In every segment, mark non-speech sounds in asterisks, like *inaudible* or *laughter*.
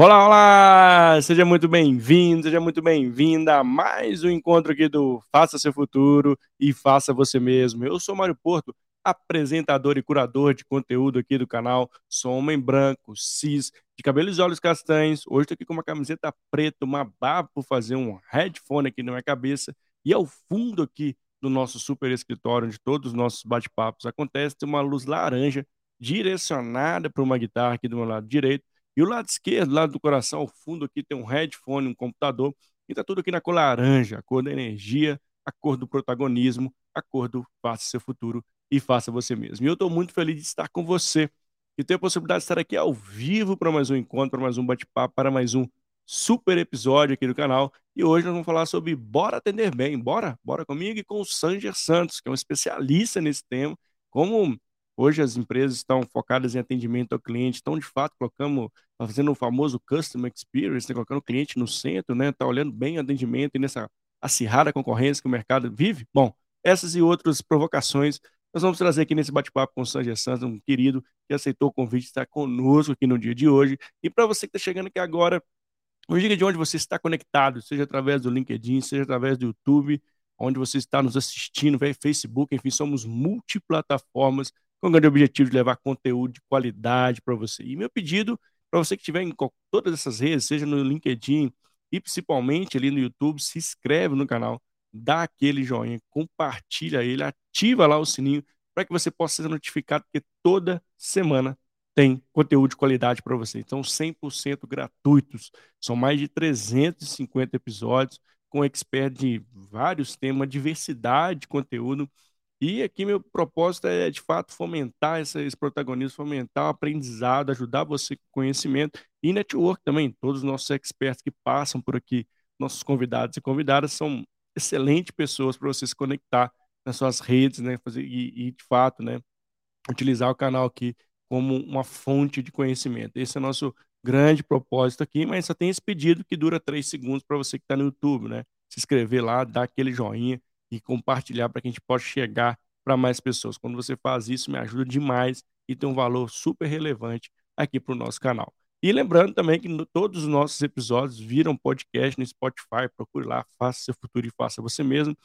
Olá, olá! Seja muito bem-vindo, seja muito bem-vinda a mais um encontro aqui do Faça Seu Futuro e Faça Você Mesmo. Eu sou Mário Porto, apresentador e curador de conteúdo aqui do canal. Sou homem branco, cis, de cabelos e olhos castanhos. Hoje estou aqui com uma camiseta preta, uma barba por fazer um headphone aqui na minha cabeça. E ao fundo aqui do nosso super escritório, onde todos os nossos bate-papos acontecem, tem uma luz laranja direcionada para uma guitarra aqui do meu lado direito e o lado esquerdo, lado do coração, ao fundo aqui tem um headphone, um computador, e tá tudo aqui na cor laranja, a cor da energia, a cor do protagonismo, a cor do faça seu futuro e faça você mesmo. E eu estou muito feliz de estar com você e ter a possibilidade de estar aqui ao vivo para mais um encontro, para mais um bate-papo, para mais um super episódio aqui do canal. E hoje nós vamos falar sobre Bora Atender Bem. Bora? Bora comigo e com o Sanger Santos, que é um especialista nesse tema, como Hoje as empresas estão focadas em atendimento ao cliente, estão de fato colocando, fazendo o famoso customer experience, né, colocando o cliente no centro, né, tá olhando bem o atendimento e nessa acirrada concorrência que o mercado vive. Bom, essas e outras provocações nós vamos trazer aqui nesse bate-papo com o Sanger Santos, um querido que aceitou o convite de estar conosco aqui no dia de hoje. E para você que está chegando aqui agora, nos diga de onde você está conectado, seja através do LinkedIn, seja através do YouTube, onde você está nos assistindo, Facebook, enfim, somos multiplataformas com o grande objetivo de levar conteúdo de qualidade para você. E meu pedido para você que estiver em todas essas redes, seja no LinkedIn e principalmente ali no YouTube, se inscreve no canal, dá aquele joinha, compartilha ele, ativa lá o sininho para que você possa ser notificado, porque toda semana tem conteúdo de qualidade para você. Então, 100% gratuitos. São mais de 350 episódios com expert de vários temas, diversidade de conteúdo e aqui meu propósito é, de fato, fomentar esse, esse protagonismo, fomentar o aprendizado, ajudar você com conhecimento e network também. Todos os nossos experts que passam por aqui, nossos convidados e convidadas, são excelentes pessoas para você se conectar nas suas redes, né? Fazer, e, e, de fato, né? Utilizar o canal aqui como uma fonte de conhecimento. Esse é o nosso grande propósito aqui, mas só tem esse pedido que dura três segundos para você que está no YouTube, né? Se inscrever lá, dar aquele joinha e compartilhar para que a gente possa chegar para mais pessoas. Quando você faz isso, me ajuda demais e tem um valor super relevante aqui para o nosso canal. E lembrando também que no, todos os nossos episódios viram podcast no Spotify. Procure lá, faça seu futuro e faça você mesmo.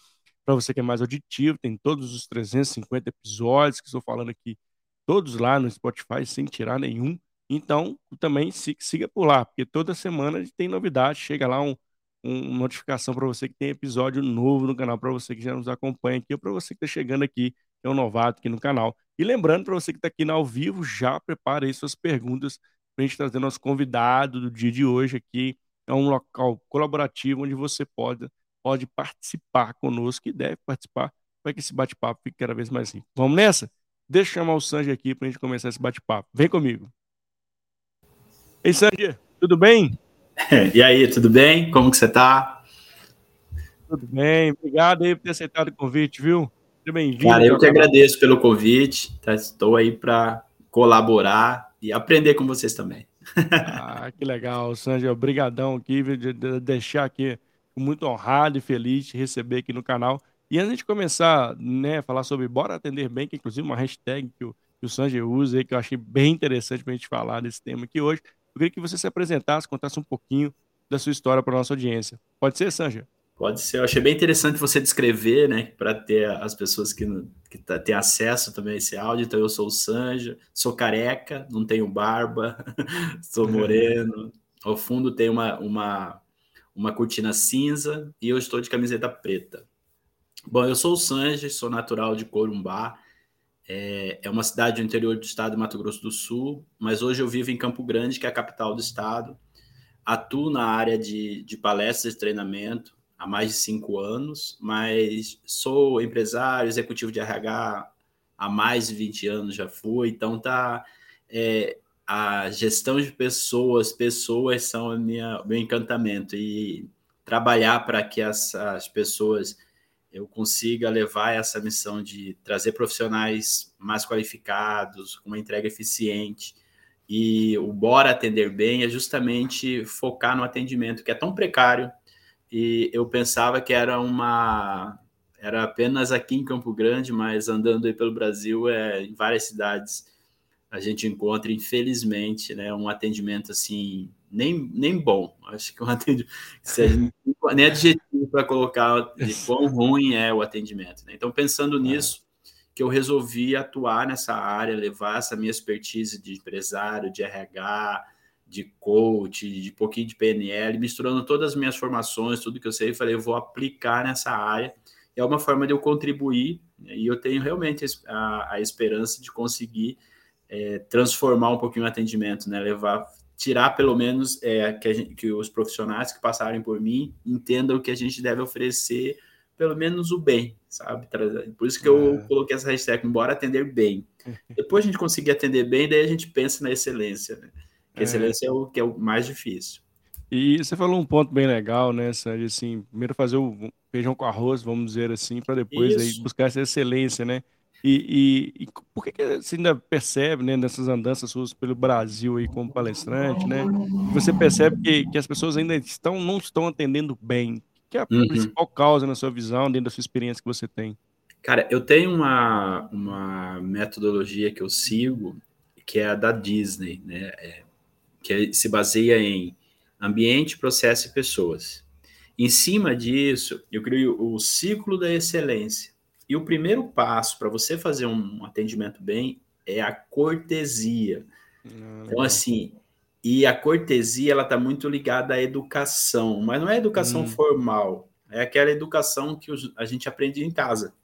Para você que é mais auditivo, tem todos os 350 episódios que estou falando aqui, todos lá no Spotify, sem tirar nenhum. Então, também siga por lá, porque toda semana tem novidade. Chega lá um, uma notificação para você que tem episódio novo no canal, para você que já nos acompanha aqui, ou para você que está chegando aqui, que é um novato aqui no canal. E lembrando, para você que está aqui ao vivo, já prepare aí suas perguntas para a gente trazer nosso convidado do dia de hoje aqui. É um local colaborativo onde você pode, pode participar conosco e deve participar para que esse bate-papo fique cada vez mais rico. Vamos nessa? Deixa eu chamar o Sanji aqui para a gente começar esse bate-papo. Vem comigo. Ei, Sanji, tudo bem? *laughs* E aí, tudo bem? Como que você está? Tudo bem, obrigado aí por ter aceitado o convite, viu? Seja bem-vindo. Cara, eu que agradeço pelo convite, tá? estou aí para colaborar e aprender com vocês também. *laughs* Ah, que legal, Sanji, obrigadão aqui, de deixar aqui muito honrado e feliz de receber aqui no canal. E antes de começar, né, falar sobre Bora Atender Bem, que é inclusive uma hashtag que o, que o usa aí, que eu achei bem interessante para a gente falar desse tema aqui hoje. Eu queria que você se apresentasse, contasse um pouquinho da sua história para a nossa audiência. Pode ser, Sanja? Pode ser. Eu achei bem interessante você descrever, né, para ter as pessoas que, que tá, têm acesso também a esse áudio. Então, eu sou o Sanja, sou careca, não tenho barba, *laughs* sou moreno. Ao fundo tem uma, uma, uma cortina cinza e eu estou de camiseta preta. Bom, eu sou o Sanja, sou natural de Corumbá, é, é uma cidade do interior do estado de Mato Grosso do Sul, mas hoje eu vivo em Campo Grande, que é a capital do estado. Atuo na área de, de palestras e treinamento há mais de cinco anos, mas sou empresário, executivo de RH há mais de 20 anos já fui, então tá é, a gestão de pessoas, pessoas são minha, meu encantamento e trabalhar para que essas pessoas eu consiga levar essa missão de trazer profissionais mais qualificados, com uma entrega eficiente. E o Bora Atender Bem é justamente focar no atendimento, que é tão precário. E eu pensava que era uma. Era apenas aqui em Campo Grande, mas andando aí pelo Brasil, é, em várias cidades, a gente encontra, infelizmente, né, um atendimento assim nem, nem bom. Acho que o atendimento *laughs* nem adjetivo para colocar de quão ruim é o atendimento. Né? Então, pensando é. nisso, que eu resolvi atuar nessa área, levar essa minha expertise de empresário, de RH, de coach, de pouquinho de PNL, misturando todas as minhas formações, tudo que eu sei, falei, eu vou aplicar nessa área. É uma forma de eu contribuir, né? e eu tenho realmente a, a esperança de conseguir é, transformar um pouquinho o atendimento, né? Levar, tirar pelo menos é, que, gente, que os profissionais que passarem por mim entendam que a gente deve oferecer pelo menos o bem, sabe? Por isso que eu é. coloquei essa hashtag, embora atender bem. *laughs* Depois a gente conseguir atender bem, daí a gente pensa na excelência, né? Que é. excelência é o que é o mais difícil. E você falou um ponto bem legal, né, Sérgio? Assim, primeiro fazer o feijão com arroz, vamos dizer assim, para depois aí buscar essa excelência, né? E, e, e, por que, que você ainda percebe, né, nessas andanças suas pelo Brasil aí como palestrante, né? Você percebe que, que as pessoas ainda estão, não estão atendendo bem. Que é a uhum. principal causa na sua visão, dentro da sua experiência que você tem? Cara, eu tenho uma, uma metodologia que eu sigo, que é a da Disney, né? É, que se baseia em ambiente, processo e pessoas. Em cima disso, eu crio o ciclo da excelência e o primeiro passo para você fazer um atendimento bem é a cortesia. Ah, então, assim, e a cortesia ela está muito ligada à educação, mas não é educação hum. formal, é aquela educação que a gente aprende em casa.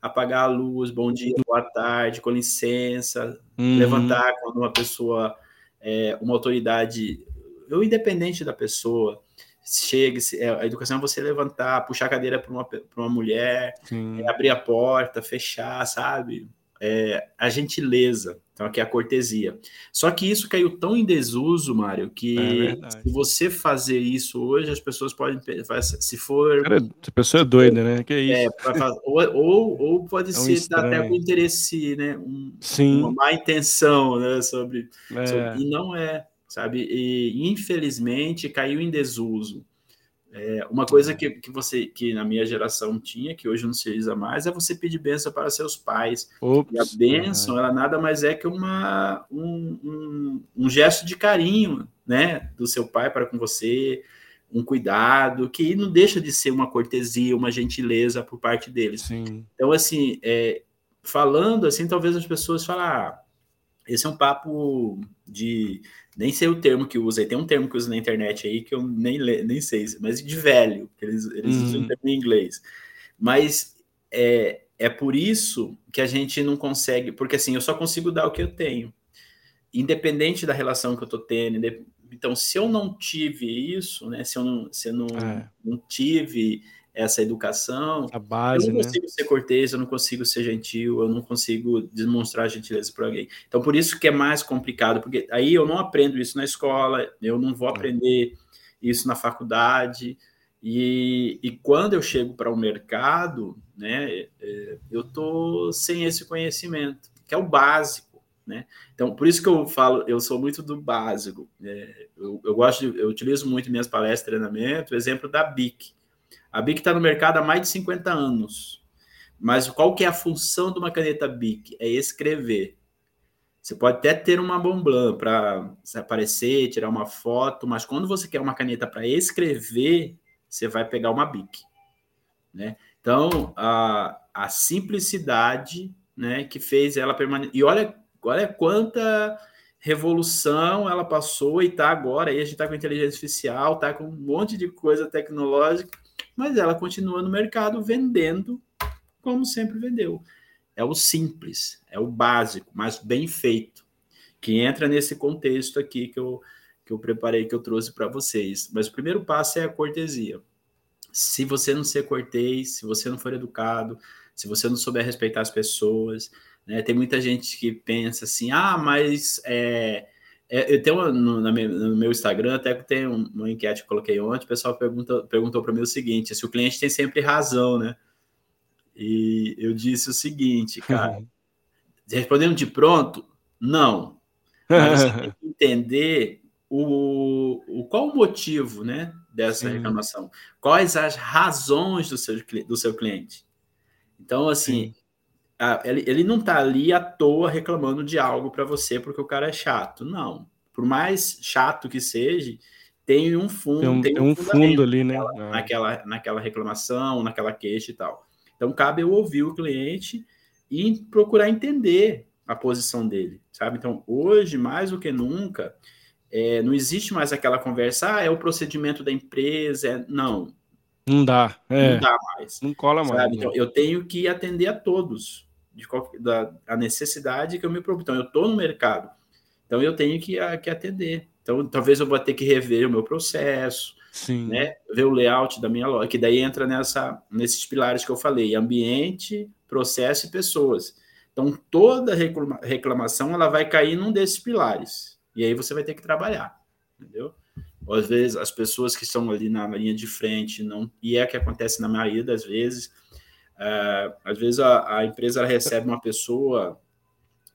Apagar a luz, bom dia, boa tarde, com licença, uhum. levantar quando uma pessoa, é, uma autoridade, ou independente da pessoa, chega, é, a educação é você levantar, puxar a cadeira para uma, uma mulher, é, abrir a porta, fechar, sabe? É, a gentileza, então aqui é a cortesia. Só que isso caiu tão em desuso, Mário, que é se você fazer isso hoje, as pessoas podem, se for... Cara, a pessoa é doida, né? Que é isso? É, ou, ou, ou, pode é ser até com interesse, né? Um, Sim. Uma má intenção, né? Sobre, sobre, e não é, sabe? E infelizmente caiu em desuso. É, uma coisa que, que você, que na minha geração tinha, que hoje não se usa mais, é você pedir bênção para seus pais. Ops, e a bênção, ela nada mais é que uma, um, um, um, gesto de carinho, né, do seu pai para com você, um cuidado, que não deixa de ser uma cortesia, uma gentileza por parte deles. Sim. Então, assim, é, falando assim, talvez as pessoas falem, ah, esse é um papo de nem sei o termo que usa, tem um termo que usa na internet aí que eu nem, nem sei, mas de velho, eles, eles uhum. usam o termo em inglês. Mas é, é por isso que a gente não consegue, porque assim, eu só consigo dar o que eu tenho, independente da relação que eu tô tendo. Então, se eu não tive isso, né, se eu não, se eu não, é. não tive essa educação. A base, eu não né? consigo né? ser cortês, eu não consigo ser gentil, eu não consigo demonstrar gentileza para alguém. Então, por isso que é mais complicado, porque aí eu não aprendo isso na escola, eu não vou é. aprender isso na faculdade. E, e quando eu chego para o mercado, né, é, eu tô sem esse conhecimento, que é o básico. Né? Então, por isso que eu falo, eu sou muito do básico. É, eu, eu, gosto, de, eu utilizo muito em minhas palestras, treinamento, o exemplo da BIC. A BIC está no mercado há mais de 50 anos. Mas qual que é a função de uma caneta BIC? É escrever. Você pode até ter uma Montblanc para aparecer, tirar uma foto, mas quando você quer uma caneta para escrever, você vai pegar uma BIC. Né? Então, a, a simplicidade né, que fez ela permanecer. E olha, olha quanta revolução ela passou e está agora. Aí a gente está com inteligência artificial, está com um monte de coisa tecnológica mas ela continua no mercado vendendo como sempre vendeu. É o simples, é o básico, mas bem feito, que entra nesse contexto aqui que eu, que eu preparei, que eu trouxe para vocês. Mas o primeiro passo é a cortesia. Se você não ser cortês, se você não for educado, se você não souber respeitar as pessoas, né? Tem muita gente que pensa assim, ah, mas é, é, eu tenho uma, no, no, meu Instagram, até que tem uma enquete que eu coloquei ontem, o pessoal pergunta, perguntou para mim o seguinte: se o cliente tem sempre razão, né? E eu disse o seguinte, cara, *laughs* respondendo de pronto, não. Mas você tem *laughs* que entender o, o, qual o motivo né, dessa Sim. reclamação, quais as razões do seu, do seu cliente. Então, assim, Sim ele, ele não está ali à toa reclamando de algo para você porque o cara é chato. Não. por mais chato que seja, tem um fundo, tem um, tem um fundo ali, né? Naquela, naquela, naquela reclamação, naquela queixa e tal. Então, cabe eu ouvir o cliente e procurar entender a posição dele, sabe? Então, hoje, mais do que nunca, é, não existe mais aquela conversa, ah, é o procedimento da empresa, é... não. Não dá, é. Não dá mais. Não cola mais. Né? Então, eu tenho que atender a todos, de qual, da, a necessidade que eu me proponho. Então, eu estou no mercado, então eu tenho que, a, que atender. Então, talvez eu vou ter que rever o meu processo, Sim. né? Ver o layout da minha loja, que daí entra nessa, nesses pilares que eu falei: ambiente, processo e pessoas. Então, toda reclamação ela vai cair num desses pilares. E aí você vai ter que trabalhar, entendeu? Ou, às vezes as pessoas que estão ali na linha de frente não e é o que acontece na maioria das vezes. Uh, às vezes a, a empresa recebe uma pessoa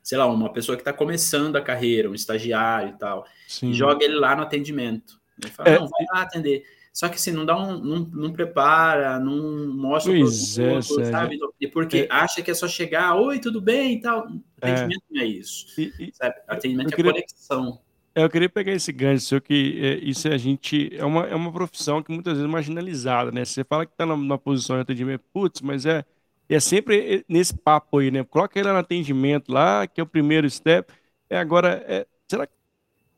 sei lá, uma pessoa que está começando a carreira, um estagiário e tal, Sim. e joga ele lá no atendimento. Ele fala, é, não, vai lá atender. Só que assim, não dá um, não, não prepara, não mostra pois o produto, é, sabe? E porque é. acha que é só chegar, oi, tudo bem e tal. É. Atendimento não é isso. E, e, Atendimento é queria, conexão. Eu queria pegar esse gancho seu, que é, isso a gente. É uma, é uma profissão que muitas vezes é marginalizada, né? Você fala que está na, posição de atendimento, putz, mas é é sempre nesse papo aí, né? Coloca ele no atendimento lá, que é o primeiro step. É, agora, é, será que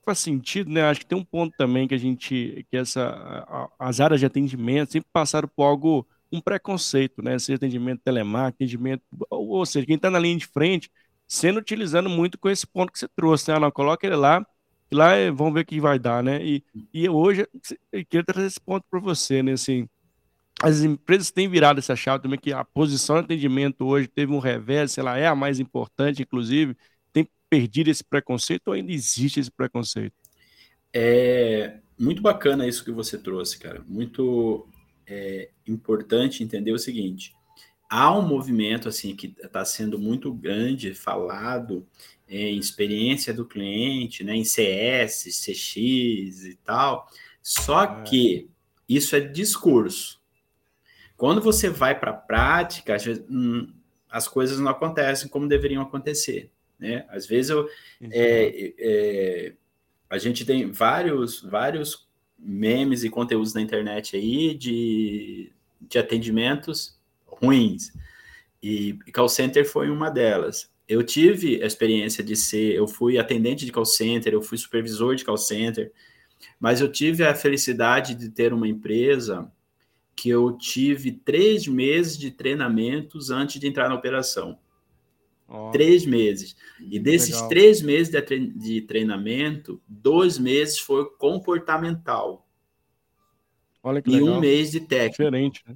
faz sentido, né? Acho que tem um ponto também que a gente, que essa, a, as áreas de atendimento sempre passaram por algo, um preconceito, né? Seja atendimento telemarketing, atendimento, ou, ou seja, quem está na linha de frente, sendo utilizando muito com esse ponto que você trouxe, né? Não, coloca ele lá, e lá é, vamos ver o que vai dar, né? E, e hoje, eu queria trazer esse ponto para você, né? Assim, as empresas têm virado essa chave também, que a posição de atendimento hoje teve um revés, ela é a mais importante, inclusive, tem perdido esse preconceito ou ainda existe esse preconceito? É muito bacana isso que você trouxe, cara. Muito é, importante entender o seguinte: há um movimento assim que está sendo muito grande, falado em experiência do cliente, né, em CS, CX e tal. Só é. que isso é discurso. Quando você vai para a prática, hum, as coisas não acontecem como deveriam acontecer. Né? Às vezes eu, é, é, a gente tem vários, vários memes e conteúdos na internet aí de, de atendimentos ruins. E call center foi uma delas. Eu tive a experiência de ser, eu fui atendente de call center, eu fui supervisor de call center, mas eu tive a felicidade de ter uma empresa que eu tive três meses de treinamentos antes de entrar na operação. Oh, três meses. E desses legal. três meses de, tre de treinamento, dois meses foi comportamental. Olha que e legal. um mês de técnica. Diferente, né?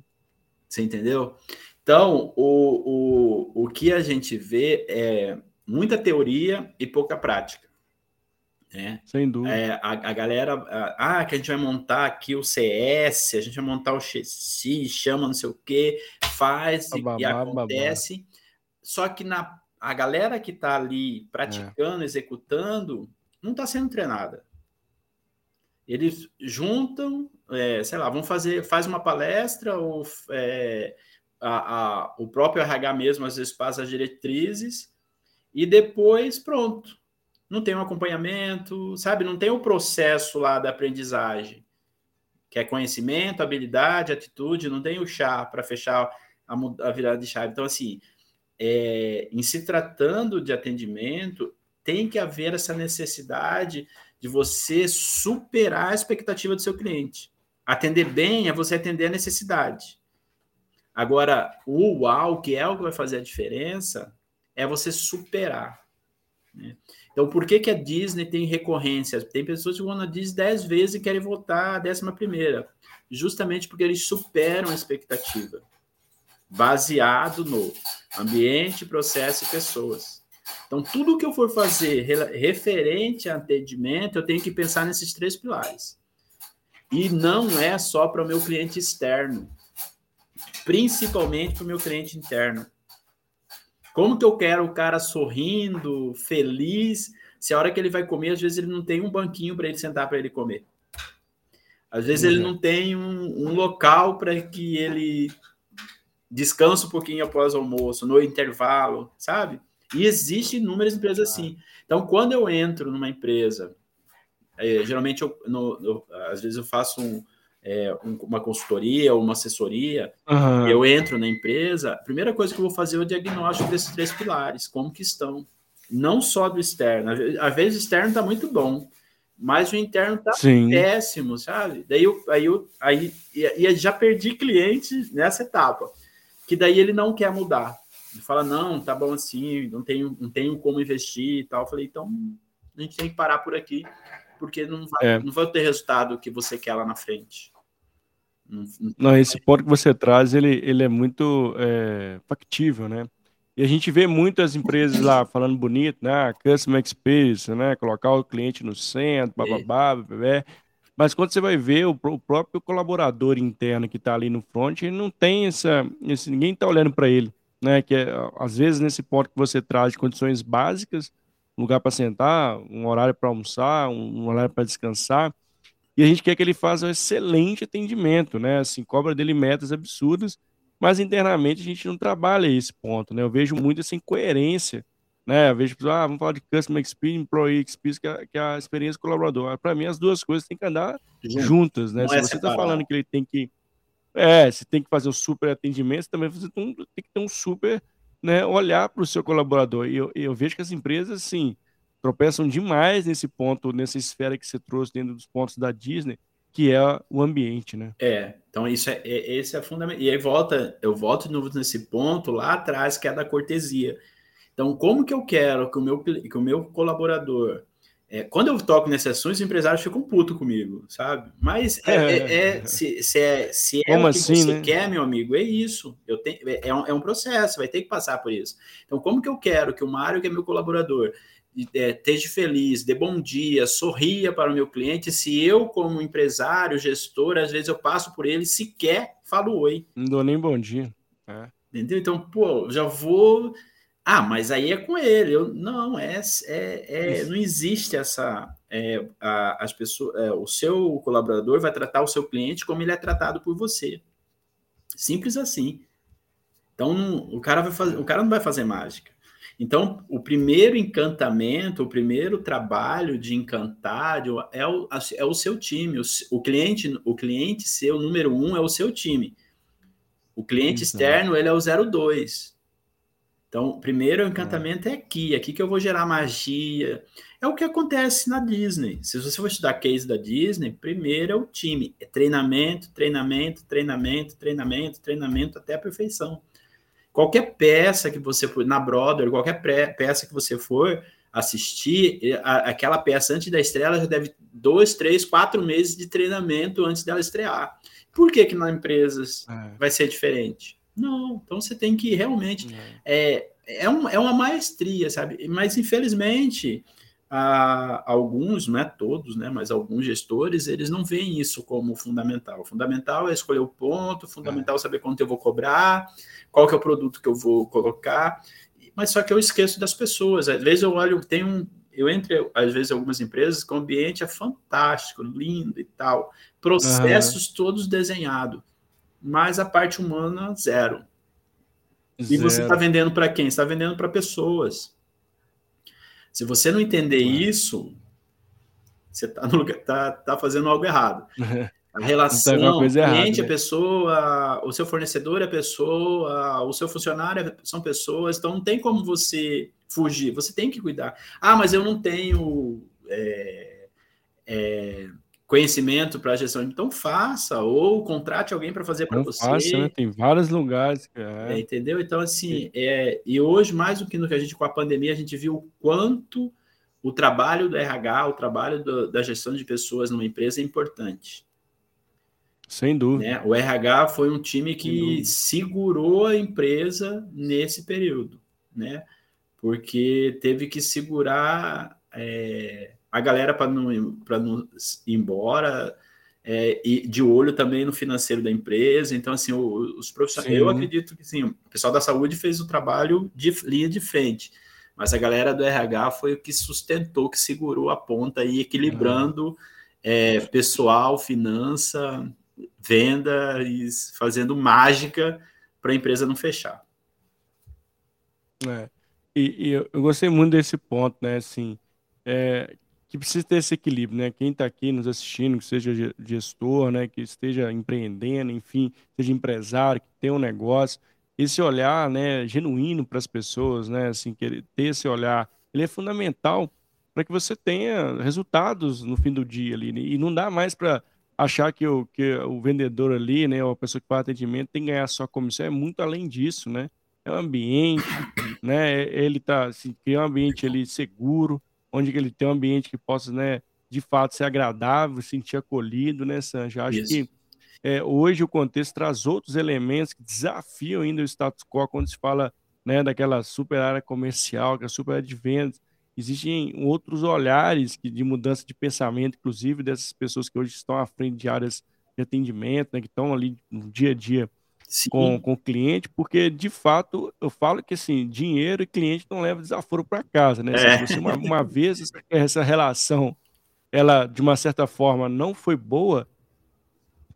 Você entendeu? Então, o, o, o que a gente vê é muita teoria e pouca prática. Né? Sem dúvida. É, a, a, galera, ah, que a gente vai montar aqui o CS, a gente vai montar o XC, chama não sei o que, faz babá, e, acontece. Babá. Só que na, a galera que está ali praticando, é. executando, não está sendo treinada. Eles juntam, é, sei lá, vão fazer, faz uma palestra, ou é, a, a, o próprio RH mesmo às vezes passa as diretrizes, e depois pronto não tem um acompanhamento, sabe? Não tem o processo lá da aprendizagem, que é conhecimento, habilidade, atitude, não tem o chá para fechar a, a, virada de chave. Então, assim, é, em se tratando de atendimento, tem que haver essa necessidade de você superar a expectativa do seu cliente. Atender bem é você atender a necessidade. Agora, o uau, que é o que vai fazer a diferença, é você superar. Né? Então, por que, que a Disney tem recorrência? Tem pessoas que vão na Disney dez vezes e querem voltar a décima primeira. Justamente porque eles superam a expectativa. Baseado no ambiente, processo e pessoas. Então, tudo que eu for fazer referente a atendimento, eu tenho que pensar nesses três pilares. E não é só para o meu cliente externo, principalmente para o meu cliente interno. Como que eu quero o cara sorrindo, feliz, se a hora que ele vai comer, às vezes ele não tem um banquinho para ele sentar para ele comer. Às vezes uhum. ele não tem um, um local para que ele descanse um pouquinho após o almoço, no intervalo, sabe? E existem inúmeras empresas assim. Então, quando eu entro numa empresa É, geralmente, eu, no, no, às vezes eu faço um, é, um, uma consultoria ou uma assessoria, uhum. eu entro na empresa, a primeira coisa que eu vou fazer é o diagnóstico desses três pilares, como que estão. Não só do externo. Às vezes o externo está muito bom, mas o interno está péssimo, sabe? Daí eu, aí eu aí, e, já perdi cliente nessa etapa, que daí ele não quer mudar. Ele fala, não, tá bom assim, não tenho, não tenho como investir e tal. Eu falei, então a gente tem que parar por aqui, porque não vai, é. não vai ter resultado que você quer lá na frente. Não, não, não esse ponto que você traz, ele, ele é muito é, factível, né? E a gente vê muitas empresas lá falando bonito, né? Customer Experience, né? Colocar o cliente no centro, bababá, bababá. Mas quando você vai ver o, o próprio colaborador interno que está ali no front, ele não tem essa. Esse, ninguém está olhando para ele, né? Que é, às vezes nesse ponto que você traz condições básicas, lugar para sentar, um horário para almoçar, um, um horário para descansar, e a gente quer que ele faça um excelente atendimento, né? Assim, cobra dele metas absurdas, mas internamente a gente não trabalha esse ponto, né? Eu vejo muito essa incoerência, né? Eu vejo, ah, vamos falar de Customer Experience, Employee Experience, que é, que é a experiência colaborador. Para mim, as duas coisas têm que andar juntas, né? Não Se é você está falando que ele tem que. É, você tem que fazer o super atendimento, você também você tem, que ter um super né, olhar para o seu colaborador. E eu, eu vejo que as empresas, assim, tropeçam demais nesse ponto, nessa esfera que você trouxe dentro dos pontos da Disney, que é o ambiente, né? É, então isso é, é esse é fundamental. E aí volta, eu volto de novo nesse ponto lá atrás, que é da cortesia. Então, como que eu quero que o meu, que o meu colaborador é, quando eu toco nessas ações, os empresários ficam puto comigo, sabe? Mas é, é, é, é se, se, é, se é o que assim, você né? quer, meu amigo, é isso. Eu tenho, é, um, é um processo, vai ter que passar por isso. Então, como que eu quero que o Mário, que é meu colaborador, é, esteja feliz, dê bom dia, sorria para o meu cliente. Se eu, como empresário, gestor, às vezes eu passo por ele, sequer falo oi. Não dou nem bom dia. É. Entendeu? Então, pô, já vou. Ah, mas aí é com ele. Eu, não, é, é, é não existe essa. É, a, as pessoas, é, o seu colaborador vai tratar o seu cliente como ele é tratado por você. Simples assim. Então, não, o cara vai fazer, o cara não vai fazer mágica. Então, o primeiro encantamento, o primeiro trabalho de encantar é o, é o seu time. O, o cliente, o cliente seu número um é o seu time. O cliente externo, ele é o 02. Então, o primeiro encantamento é. é aqui, é aqui que eu vou gerar magia. É o que acontece na Disney. Se você for estudar case da Disney, primeiro é o time. É treinamento, treinamento, treinamento, treinamento, treinamento até a perfeição. Qualquer peça que você for, na Brother, qualquer peça que você for assistir, aquela peça antes da estreia, ela já deve dois, três, quatro meses de treinamento antes dela estrear. Por que que na empresas é. vai ser diferente? Não, então você tem que realmente... É, é, é, um, é uma maestria, sabe? Mas, infelizmente, a, alguns, não é todos, né, mas alguns gestores, eles não veem isso como fundamental. O fundamental é escolher o ponto, fundamental é saber quanto eu vou cobrar, qual que é o produto que eu vou colocar, mas só que eu esqueço das pessoas. Às vezes eu olho, tem um, eu entro, às vezes, em algumas empresas que o ambiente é fantástico, lindo e tal, processos uhum. todos desenhados, mas a parte humana, zero. zero. E você está vendendo para quem? está vendendo para pessoas. Se você não entender isso, você está tá, tá fazendo algo errado. *laughs* A relação, o cliente é né? pessoa, o seu fornecedor é pessoa, o seu funcionário é, são pessoas, então não tem como você fugir, você tem que cuidar. Ah, mas eu não tenho é, é, conhecimento para a gestão, então faça, ou contrate alguém para fazer para você. Faça, né? Tem vários lugares. É. é. entendeu? Então, assim, é, e hoje, mais do que no que a gente com a pandemia, a gente viu o quanto o trabalho do RH, o trabalho do, da gestão de pessoas numa empresa é importante. Sem dúvida. Né? O RH foi um time que segurou a empresa nesse período, né? Porque teve que segurar. É, a galera para não, para não ir embora, é, e de olho também no financeiro da empresa. Então, assim, os profissionais, sim. eu acredito que sim, o pessoal da saúde fez o trabalho de linha de frente, mas a galera do RH foi o que sustentou, que segurou a ponta aí, equilibrando é, pessoal, finança, venda e fazendo mágica para a empresa não fechar. É. E, e eu, eu, gostei muito desse ponto, né? Assim, é, que precisa ter esse equilíbrio, né? Quem está aqui nos assistindo, que seja gestor, né? Que esteja empreendendo, enfim, seja empresário, que tenha um negócio, esse olhar, né? Genuíno para as pessoas, né? Assim, ter esse olhar, ele é fundamental para que você tenha resultados no fim do dia ali. Né? E não dá mais para achar que o, que o vendedor ali, né? Ou a pessoa que faz atendimento tem que ganhar só comissão. É muito além disso, né? É o ambiente, né? Ele tá assim, criar um ambiente ali seguro onde ele tem um ambiente que possa, né, de fato ser agradável, sentir acolhido, né, Sanja? Acho Isso. que é, hoje o contexto traz outros elementos que desafiam ainda o status quo quando se fala né, daquela super área comercial, que é a super área de vendas. Existem outros olhares que, de mudança de pensamento, inclusive dessas pessoas que hoje estão à frente de áreas de atendimento, né, que estão ali no dia a dia com, com o cliente, porque de fato eu falo que assim, dinheiro e cliente não leva desaforo para casa, né? É. Se você uma, uma vez essa relação ela de uma certa forma não foi boa,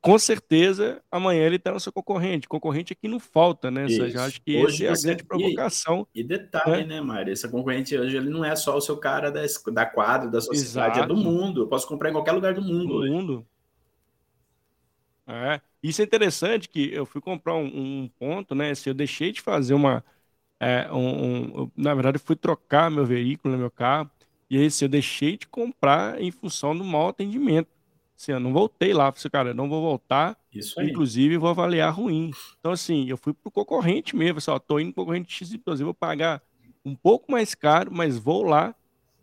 com certeza amanhã ele está no seu concorrente. Concorrente aqui não falta, né? Isso. Acho que hoje essa é a grande provocação. E, e detalhe, né, né Mário? Esse concorrente hoje ele não é só o seu cara da, da quadra, da sociedade, Exato. é do mundo. Eu posso comprar em qualquer lugar do mundo. Do hoje. mundo. É. Isso é interessante que eu fui comprar um, um ponto, né? Se eu deixei de fazer uma. É, um, um, na verdade, eu fui trocar meu veículo, meu carro, e aí se eu deixei de comprar em função do mau atendimento. Assim, eu não voltei lá, falei assim, cara, eu não vou voltar, Isso aí. inclusive vou avaliar ruim. Então, assim, eu fui pro concorrente mesmo, assim, ó, tô indo pro concorrente X, inclusive vou pagar um pouco mais caro, mas vou lá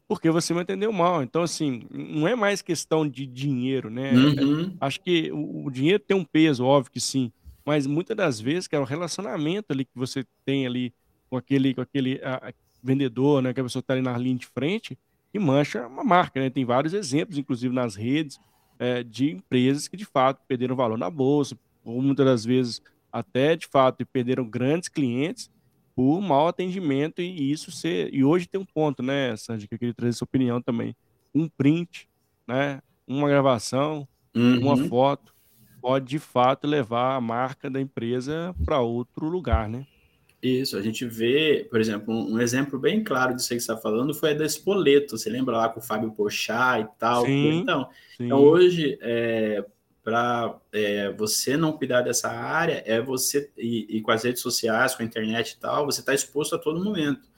porque você me entendeu mal. Então, assim, não é mais questão de dinheiro, né? Uhum. Acho que o, o, dinheiro tem um peso, óbvio que sim, mas muitas das vezes, é o relacionamento ali que você tem ali com aquele, com aquele a, a vendedor, né? Que a pessoa está ali na linha de frente e mancha uma marca, né? Tem vários exemplos, inclusive nas redes, é, de empresas que de fato perderam valor na bolsa, ou muitas das vezes até de fato perderam grandes clientes por mau atendimento e isso ser. E hoje tem um ponto, né, Sandy, que eu queria trazer sua opinião também. Um print, né? Uma gravação, uhum. uma foto, pode de fato levar a marca da empresa para outro lugar, né? Isso, a gente vê, por exemplo, um, exemplo bem claro disso aí que você está falando foi a da Espoleto. Você lembra lá com o Fábio Porchat e tal? Sim, então, sim. então, hoje, é, para é, você não cuidar dessa área é você e, e, com as redes sociais, com a internet e tal, você está exposto a todo momento.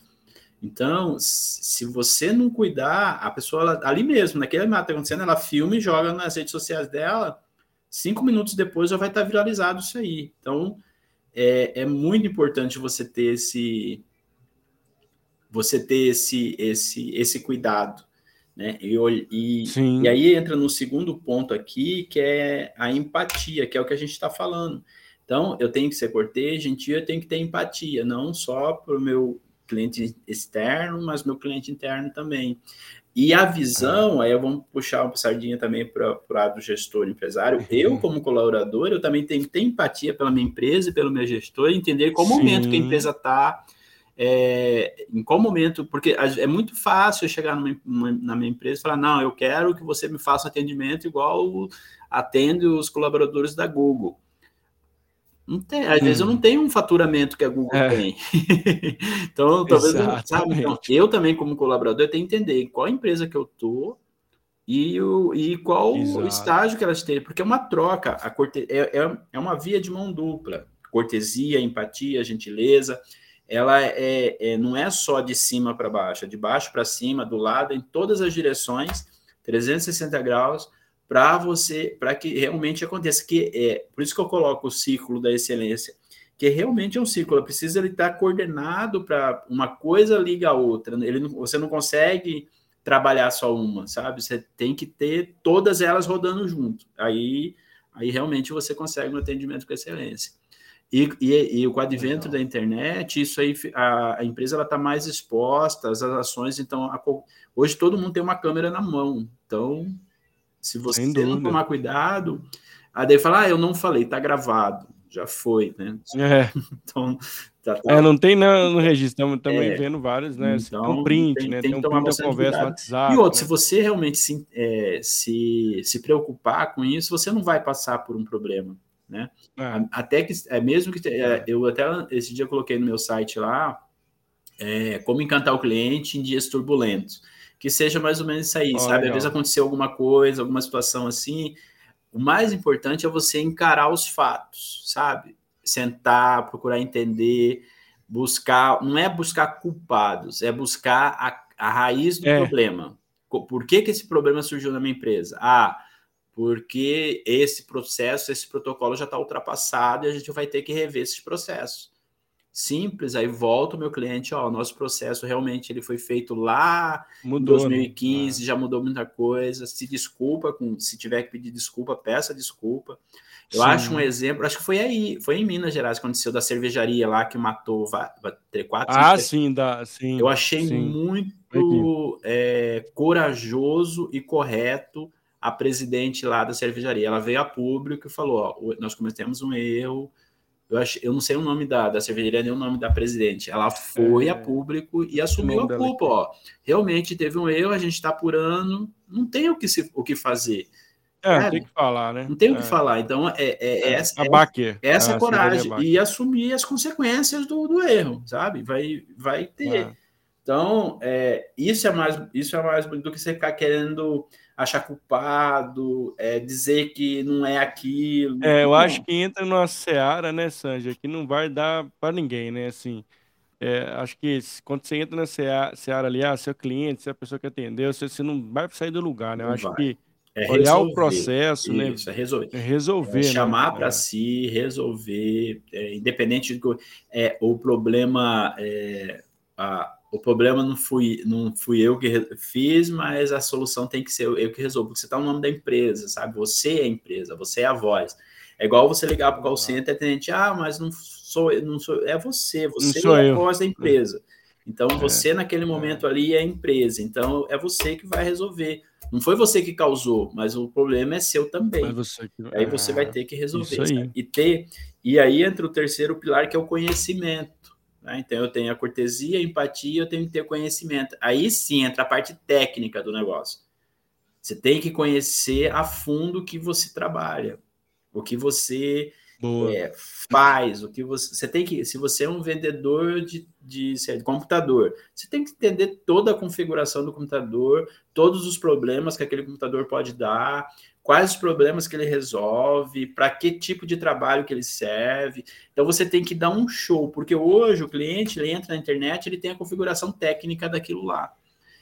Então, se você não cuidar, a pessoa ela, ali mesmo, naquele momento está acontecendo, ela filma e joga nas redes sociais dela. Cinco minutos depois já vai estar tá viralizado isso aí. Então, é, é muito importante você ter esse você ter esse esse esse cuidado né? E, e, e, aí entra no segundo ponto aqui, que é a empatia, que é o que a gente está falando. Então, eu tenho que ser cortês, gentil, eu tenho que ter empatia, não só para o meu cliente externo, mas meu cliente interno também. E a visão, aí vamos puxar uma sardinha também para o lado gestor empresário. Uhum. Eu, como colaborador, eu também tenho que ter empatia pela minha empresa e pelo meu gestor, entender qual Sim. momento que a empresa está, é, em qual momento, porque é muito fácil chegar numa, na minha empresa e falar, não, eu quero que você me faça atendimento igual atende os colaboradores da Google. Tem, às hum. vezes eu não tenho um faturamento que a Google é. tem. *laughs* então, talvez eu, sabe, então, eu também, como colaborador, tenho que entender qual empresa que eu tô e, o, e qual Exato. o estágio que elas têm, porque é uma troca, a corte, é, é, é uma via de mão dupla. Cortesia, empatia, gentileza ela é, é, não é só de cima para baixo, é de baixo para cima, do lado, em todas as direções, 360 graus, para você, para que realmente aconteça. Que é por isso que eu coloco o ciclo da excelência, que realmente é um ciclo. Ela precisa ele estar tá coordenado para uma coisa liga a outra. Ele você não consegue trabalhar só uma, sabe? Você tem que ter todas elas rodando junto. Aí, aí realmente você consegue um atendimento com excelência. E, e, e, com o advento da internet, isso aí a, a empresa ela está mais exposta às ações. Então, a, hoje todo mundo tem uma câmera na mão. Então, se você não tomar cuidado, aí daí fala, ah, eu não falei, está gravado, já foi, né? É. *laughs* então, tá, tá... É, não tem no, no registro, estamos também é. vendo vários, né? Então, tem um print, tem, né? Tem, tem um print da conversa no WhatsApp. E outro, né? se você realmente se, é, se, se preocupar com isso, você não vai passar por um problema né? É. Até que, é, mesmo que, é, eu até esse dia coloquei no meu site lá, é, como encantar o cliente em dias turbulentos. que seja mais ou menos isso aí, sabe? Às vezes aconteceu alguma coisa, alguma situação assim. O mais importante é você encarar os fatos, sabe? Sentar, procurar entender, buscar. Não é buscar culpados, é buscar a, a raiz do é. problema. Por que, que esse problema surgiu na minha empresa? Ah, porque esse processo, esse protocolo já está ultrapassado e a gente vai ter que rever esses processos simples, aí volta o meu cliente, ó, o nosso processo realmente ele foi feito lá mudou, em 2015, né? já mudou muita coisa, se desculpa com, se tiver que pedir desculpa, peça desculpa. Eu Sim. acho um exemplo, acho que foi aí, foi em Minas Gerais que aconteceu da cervejaria lá que matou quatro. Ah, sim, dá, sim. Eu achei sim. muito é, corajoso e correto a presidente lá da cervejaria. Ela veio a público e falou: ó, nós cometemos um erro, eu, acho, eu não sei o nome da, da cervejaria nem o nome da presidente. Ela foi é, a público e assumiu a culpa. Ó, realmente teve um erro, a gente está apurando, não tem o que, se, o que fazer. É, é, tem que falar, né? Não tem é. o que falar. Então, é, é, é, é essa, é, essa coragem e assumir as consequências do, do erro, sabe? Vai, vai ter. Então, é, isso é mais isso é mais do que você ficar querendo achar culpado, é, dizer que não é aquilo. É, eu acho que entra numa seara, né, Sanja, que não vai dar para ninguém, né? Assim, é, acho que quando você entra na seara, seara ali, ah, seu cliente, se a pessoa que atendeu, você, você não vai sair do lugar, né? Eu não acho vai. que é olhar resolver. o processo, né? Isso, é resolver. É resolver, é chamar né? para si, resolver, é, independente do é, o problema, é, a, o problema não fui, não fui eu que fiz, mas a solução tem que ser eu que resolvo, porque você está no nome da empresa, sabe? Você é a empresa, você é a voz. É igual você ligar para o call center e atendente, ah, mas não sou, não sou, é você, você é a voz da empresa. Então, é. você naquele momento ali é a empresa, então é você que vai resolver. Não foi você que causou, mas o problema é seu também. Você que... Aí você vai ter que resolver. E ter, e aí entra o terceiro pilar que é o conhecimento. Né? Então, eu tenho a cortesia, a empatia, eu tenho que ter conhecimento. Aí sim entra a parte técnica do negócio. Você tem que conhecer a fundo o que você trabalha, o que você é, faz, o que você. Você tem que. Se você é um vendedor de, de, de computador, você tem que entender toda a configuração do computador, todos os problemas que aquele computador pode dar, quais os problemas que ele resolve, para que tipo de trabalho que ele serve. Então você tem que dar um show, porque hoje o cliente ele entra na internet, ele tem a configuração técnica daquilo lá.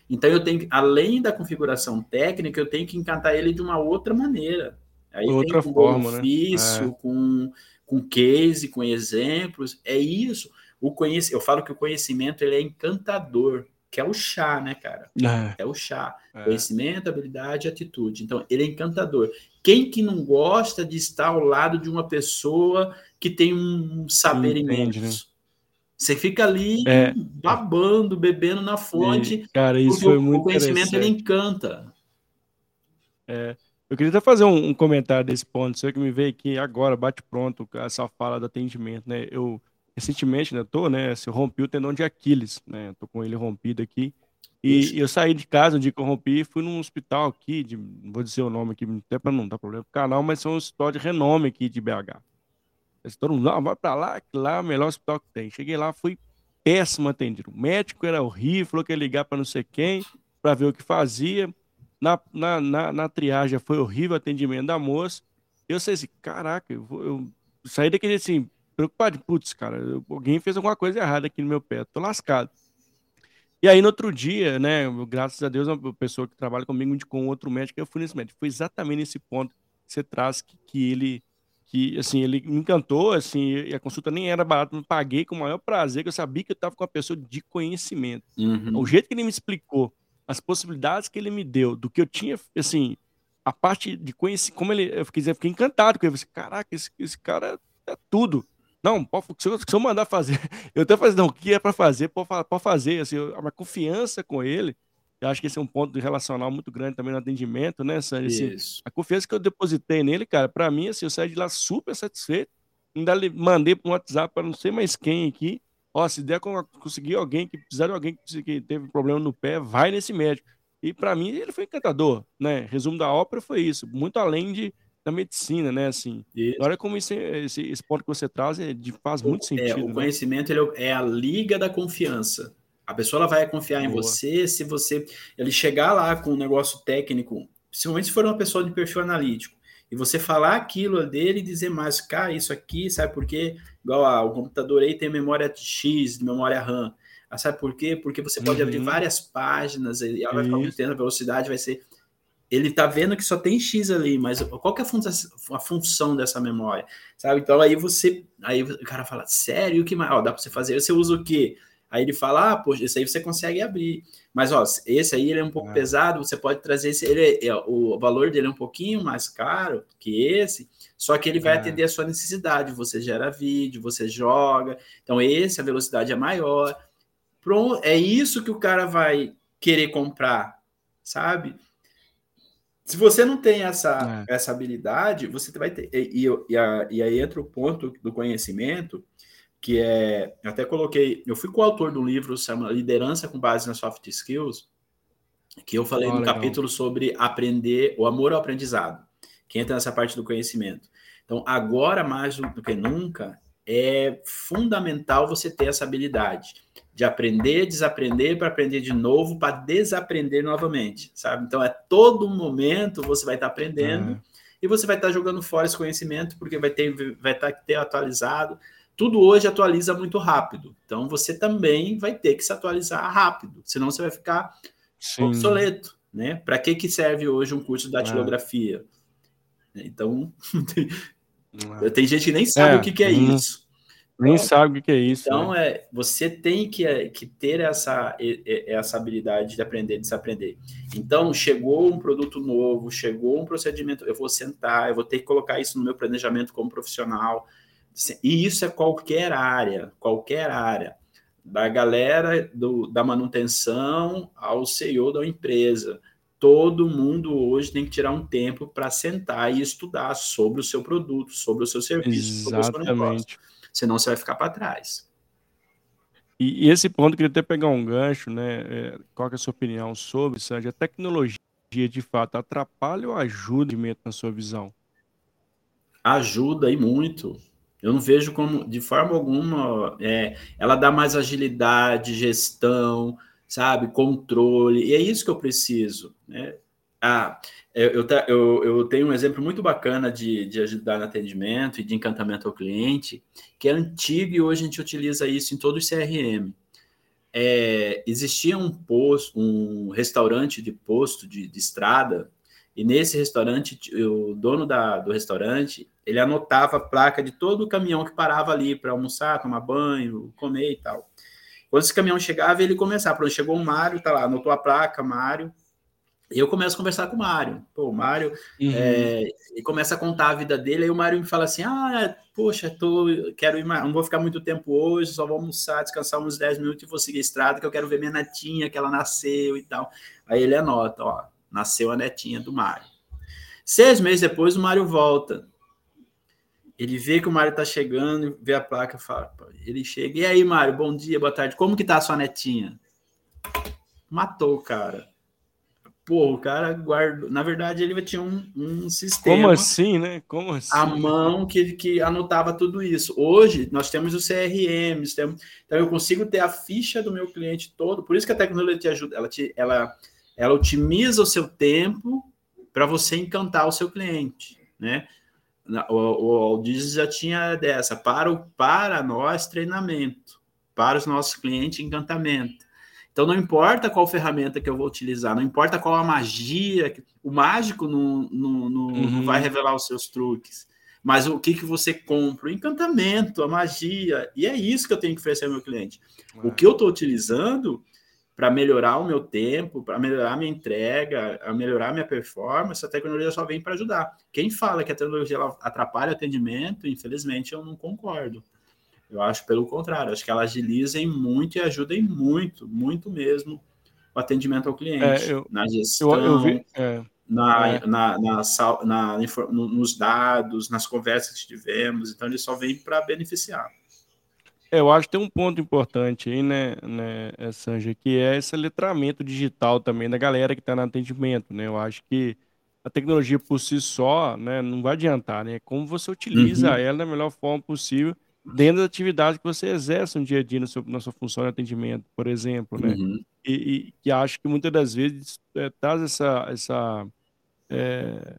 Então eu tenho, além da configuração técnica, eu tenho que encantar ele de uma outra maneira. Aí outra com forma, né? ofício, né? com com case, com exemplos. É isso. O conhec... Eu falo que o conhecimento ele é encantador que é o chá, né, cara? É, é o chá. É. Conhecimento, habilidade e atitude. Então, ele é encantador. Quem que não gosta de estar ao lado de uma pessoa que tem um saber Entendi, imenso? Né? Você fica ali é. babando, bebendo na fonte. E, cara, isso foi muito O conhecimento ele encanta. É. Eu queria até fazer um, um comentário desse ponto, sei que me veio aqui agora, bate pronto, essa fala do atendimento, né? Eu recentemente, né, tô, né, se rompi o tendão de Aquiles, né, tô com ele rompido aqui, e eu saí de casa um dia que eu rompi, fui num hospital aqui, de, não vou dizer o nome aqui, até para não dar problema pro canal, mas são um hospital de renome aqui de BH. Todo mundo, ah, vai para lá, que lá é o melhor hospital que tem. Cheguei lá, fui péssimo atendido. O médico era horrível, falou que ia ligar para não sei quem, para ver o que fazia. Na, na, na, na, triagem foi horrível o atendimento da moça. Eu sei assim, caraca, eu, eu saí daquele assim, preocupado, putz, cara, alguém fez alguma coisa errada aqui no meu pé, tô lascado. E aí, no outro dia, né, graças a Deus, uma pessoa que trabalha comigo indicou um outro médico, eu fui nesse médico. Foi exatamente nesse ponto que você traz que, que ele, que, assim, ele me encantou, assim, e a consulta nem era barata, me paguei com o maior prazer, que eu sabia que eu estava com uma pessoa de conhecimento. Uhum. O jeito que ele me explicou, as possibilidades que ele me deu, do que eu tinha, assim, a parte de conhecer, como ele, eu fiquei, eu fiquei encantado com ele, eu falei, caraca, esse, esse cara é tudo. Não, pode, se, eu, se eu mandar fazer, *laughs* eu até falei, não, o que é para fazer, pode, pode fazer. Assim, uma confiança com ele, eu acho que esse é um ponto de relacional muito grande também no atendimento, né, Sandy? Assim, a confiança que eu depositei nele, cara, para mim, assim, eu saí de lá super satisfeito. Ainda mandei para um WhatsApp para não sei mais quem aqui. Ó, se der conseguir alguém que precisar de alguém que teve problema no pé, vai nesse médico. E para mim ele foi encantador, né? Resumo da ópera foi isso, muito além de da medicina, né? Assim, isso. olha como esse, esse, esse, ponto que você traz é de, faz muito sentido. É, o né? conhecimento ele é, é a liga da confiança. A pessoa ela vai confiar em Boa. você se você ele chegar lá com um negócio técnico, principalmente se for uma pessoa de perfil analítico, e você falar aquilo dele e dizer mais, cara, isso aqui, sabe por quê? Igual ah, o computador aí tem memória X, memória RAM. Ah, sabe por quê? Porque você pode Uhum. abrir várias páginas e ela vai ficar a velocidade vai ser. Ele tá vendo que só tem X ali, mas qual que é a, fun a função dessa memória? Sabe? Então aí você. Aí o cara fala, sério, o que mais? Ó, dá para você fazer? Você usa o quê? Aí ele fala, ah, poxa, esse aí você consegue abrir. Mas, ó, esse aí ele é um pouco Ah. pesado, você pode trazer esse. Ele é, o valor dele é um pouquinho mais caro que esse, só que ele vai Ah. atender a sua necessidade. Você gera vídeo, você joga. Então, esse, a velocidade é maior. Pronto, é isso que o cara vai querer comprar, sabe? Se você não tem essa, essa habilidade, você vai ter. E, e, e, aí entra o ponto do conhecimento, que é. Eu até coloquei. Eu fui coautor um livro chama Liderança com Base nas Soft Skills, que eu falei Ah, no legal. capítulo sobre aprender, o amor ao aprendizado, que entra nessa parte do conhecimento. Então, agora mais do que nunca, é fundamental você ter essa habilidade de aprender, desaprender para aprender de novo, para desaprender novamente, sabe? Então, é todo momento você vai estar aprendendo É. e você vai estar jogando fora esse conhecimento porque vai ter vai estar ter atualizado. Tudo hoje atualiza muito rápido. Então, você também vai ter que se atualizar rápido, senão você vai ficar Sim. obsoleto, né? Para que que serve hoje um curso de É. datilografia? Então, *laughs* É. tem gente que nem sabe É, o que, que é hum. isso. Nem sabe o que é isso. Então, né? é, você tem que, é, que ter essa, essa habilidade de aprender e desaprender. Então, chegou um produto novo, chegou um procedimento, eu vou sentar, eu vou ter que colocar isso no meu planejamento como profissional. E isso é qualquer área, qualquer área. Da galera do, da manutenção ao CEO da empresa. Todo mundo hoje tem que tirar um tempo para sentar e estudar sobre o seu produto, sobre o seu serviço, sobre o seu negócio Exatamente. senão você vai ficar para trás. E, e esse ponto, eu queria até pegar um gancho, né? é, qual é a sua opinião sobre, Sandy? A tecnologia, de fato, atrapalha ou ajuda na sua visão? Ajuda e muito. Eu não vejo como, de forma alguma, é, ela dá mais agilidade, gestão, sabe, controle, e é isso que eu preciso, né? Ah, eu, eu, eu- tenho um exemplo muito bacana de, de ajudar no atendimento e de encantamento ao cliente, que é antigo e hoje a gente utiliza isso em todo o CRM. É, existia um posto, um restaurante de posto de, de estrada, e nesse restaurante, o dono da, do restaurante, ele anotava a placa de todo o caminhão que parava ali para almoçar, tomar banho, comer e tal. Quando esse caminhão chegava, ele começava. Pronto, chegou o Mário, tá lá, anotou a placa, Mário. E eu começo a conversar com o Mário. Pô, o Mário Uhum. é, e começa a contar a vida dele, aí o Mário me fala assim: ah, poxa, tô, quero ir não vou ficar muito tempo hoje, só vou almoçar, descansar uns 10 minutos e vou seguir a estrada, que eu quero ver minha netinha, que ela nasceu e tal. Aí ele anota, ó, nasceu a netinha do Mário. Seis meses depois, o Mário volta. Ele vê que o Mário tá chegando, vê a placa, fala, ele chega, e aí, Mário, bom dia, boa tarde, como que tá a sua netinha? Matou o cara. Pô, o cara guardou. Na verdade, ele tinha um, um sistema Como assim, né? Como assim? à mão que, que anotava tudo isso. Hoje, nós temos o CRM, temos, então eu consigo ter a ficha do meu cliente todo. Por isso que a tecnologia te ajuda, ela, te, ela, ela otimiza o seu tempo para você encantar o seu cliente, né? O, Aldiz já tinha dessa, para, o, para nós, treinamento, para os nossos clientes, encantamento. Então, não importa qual ferramenta que eu vou utilizar, não importa qual a magia, o mágico não, não, não, Uhum. não vai revelar os seus truques, mas o que, que você compra? O encantamento, a magia, e é isso que eu tenho que oferecer ao meu cliente. O que eu estou utilizando para melhorar o meu tempo, para melhorar a minha entrega, a melhorar a minha performance, a tecnologia só vem para ajudar. Quem fala que a tecnologia atrapalha o atendimento, infelizmente eu não concordo. Eu acho pelo contrário, acho que ela agiliza em muito e ajuda em muito, muito mesmo o atendimento ao cliente, É, eu- na Eu, gestão, eu vi. é, na, É. na, na, na no- nos dados, nas conversas que tivemos, então ele só vem para beneficiar. Eu acho que tem um ponto importante aí, né, né, eh, Sanja, que é esse letramento digital também da galera que está no atendimento, né? Eu acho que a tecnologia por si só, né, não vai adiantar, né? Como você utiliza Uhum. ela da melhor forma possível dentro da atividade que você exerce no dia a dia no seu, na sua função de atendimento, por exemplo, né? Uhum. E, e que acho que muitas das vezes é, traz essa, essa é,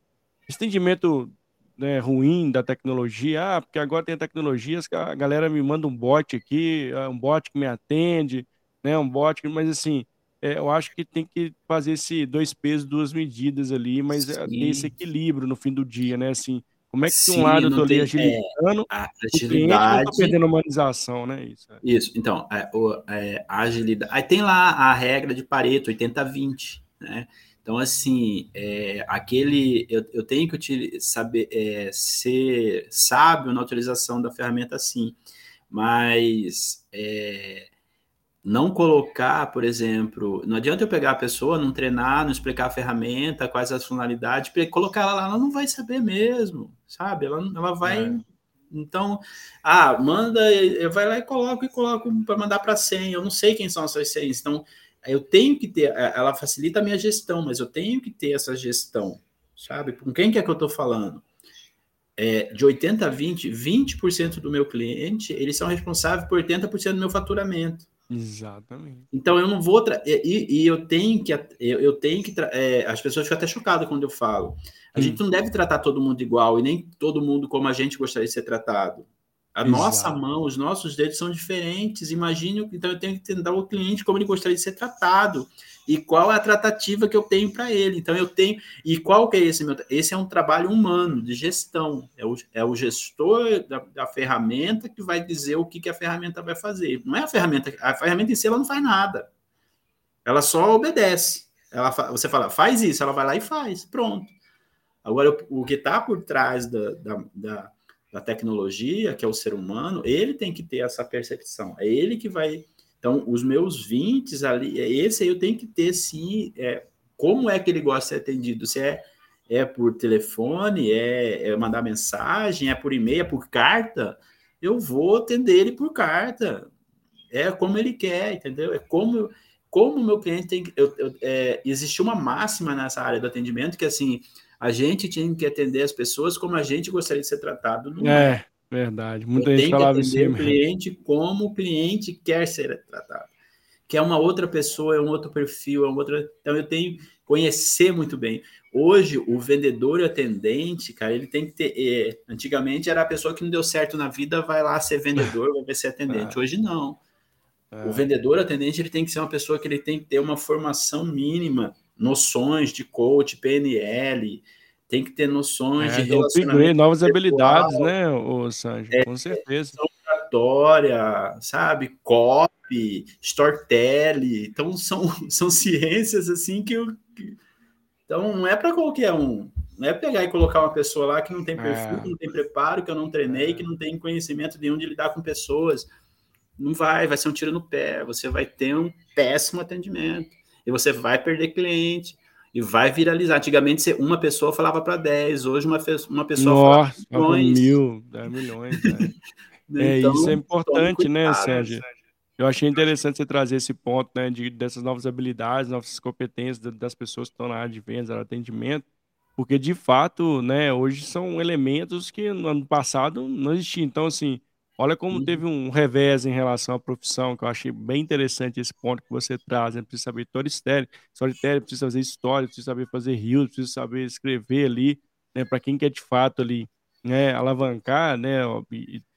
esse entendimento né, ruim da tecnologia. Ah, porque agora tem tecnologias que a galera me manda um bot aqui, é, um bot que me atende, né, um bot, que, mas assim, é, eu acho que tem que fazer esse dois pesos, duas medidas ali, mas é, ter esse equilíbrio no fim do dia, né? Assim, como é que de um lado eu tô ali agilizando, é, a agilidade, não perdendo a humanização, né? Isso, é. Isso, então, é, o, é, a agilidade. Aí tem lá a regra de Pareto, 80-20, né? Então, assim, é, aquele. Eu, eu tenho que utilizar, saber, é, ser sábio na utilização da ferramenta, sim, mas é, não colocar, por exemplo, não adianta eu pegar a pessoa, não treinar, não explicar a ferramenta, quais as funcionalidades, colocar ela lá, ela não vai saber mesmo, sabe? Ela, ela vai. É. Então, ah, manda, vai lá e coloca e coloca para mandar para 100. Eu não sei quem são essas 100. Então, eu tenho que ter, é, ela facilita a minha gestão, mas eu tenho que ter essa gestão, sabe? Com quem que é que eu estou falando? É, de 80 a 20, 20% do meu cliente, eles são responsáveis por 80% do meu faturamento. Exatamente. Então eu não vou e, e, eu tenho que eu, eu tenho que é, as pessoas ficam até chocadas quando eu falo. A hum. gente não deve tratar todo mundo igual e nem todo mundo como a gente gostaria de ser tratado. A Exato. nossa mão, os nossos dedos são diferentes. Imagine, então eu tenho que tentar o cliente como ele gostaria de ser tratado e qual é a tratativa que eu tenho para ele. Então eu tenho e qual que é esse meu? Esse é um trabalho humano de gestão. É o, é o gestor da, da ferramenta que vai dizer o que, que a ferramenta vai fazer. Não é a ferramenta, a ferramenta em si ela não faz nada. Ela só obedece. Ela, você fala, faz isso, ela vai lá e faz. Pronto. Agora, o, que está por trás da, da, da da tecnologia, que é o ser humano, ele tem que ter essa percepção. É ele que vai. Então, os meus 20 ali, é esse aí eu tenho que ter sim. É, como é que ele gosta de ser atendido? Se é, é por telefone, é, é mandar mensagem, é por e-mail, é por carta, eu vou atender ele por carta. É como ele quer, entendeu? É como como o meu cliente tem que. Eu, eu, é, existe uma máxima nessa área do atendimento que assim a gente tinha que atender as pessoas como a gente gostaria de ser tratado. No é, verdade. Muita gente falava isso. o cliente como o cliente quer ser tratado. Que é uma outra pessoa, é um outro perfil, é um outro. Então eu tenho que conhecer muito bem. Hoje, o vendedor e atendente, cara, ele tem que ter. É, antigamente era a pessoa que não deu certo na vida, vai lá ser vendedor, vai ser atendente. *laughs* É. Hoje não. É. O vendedor atendente ele tem que ser uma pessoa que ele tem que ter uma formação mínima noções de coach, PNL, tem que ter noções é, de relacionamento. novas pessoal, habilidades, né, o Sanjo? É, com certeza. Oratória, sabe? Copy, storytelling. Então, são, *laughs* são ciências assim que eu. Então, não é para qualquer um. Não é pegar e colocar uma pessoa lá que não tem perfil, é. que não tem preparo, que eu não treinei, é. que não tem conhecimento nenhum de lidar com pessoas. Não vai, vai ser um tiro no pé. Você vai ter um péssimo atendimento e você vai perder cliente e vai viralizar. Antigamente, uma pessoa falava para 10, hoje uma, uma pessoa Nossa, fala milhões. mil, 10 milhões. *laughs* é, então, isso é importante, né, Sérgio? Eu achei interessante você trazer esse ponto, né, de, dessas novas habilidades, novas competências das pessoas que estão na área de vendas, área de atendimento, porque de fato, né, hoje são elementos que no ano passado não existiam. Então, assim, Olha como uhum. teve um revés em relação à profissão, que eu achei bem interessante esse ponto que você traz. Né? Precisa saber storytelling, storytelling, precisa fazer história, precisa saber fazer rios, precisa saber escrever ali, né? Para quem quer de fato ali, né? Alavancar, né?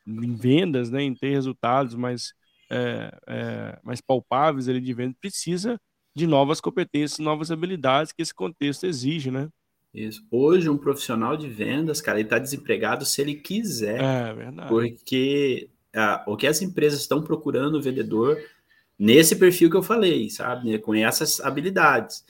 Em vendas, né? Em ter resultados mais, é, é, mais palpáveis ali de venda, precisa de novas competências, novas habilidades que esse contexto exige, né? Isso. Hoje, um profissional de vendas, cara, ele está desempregado se ele quiser. É verdade. Porque ah, o que as empresas estão procurando o vendedor nesse perfil que eu falei, sabe? Né, com essas habilidades.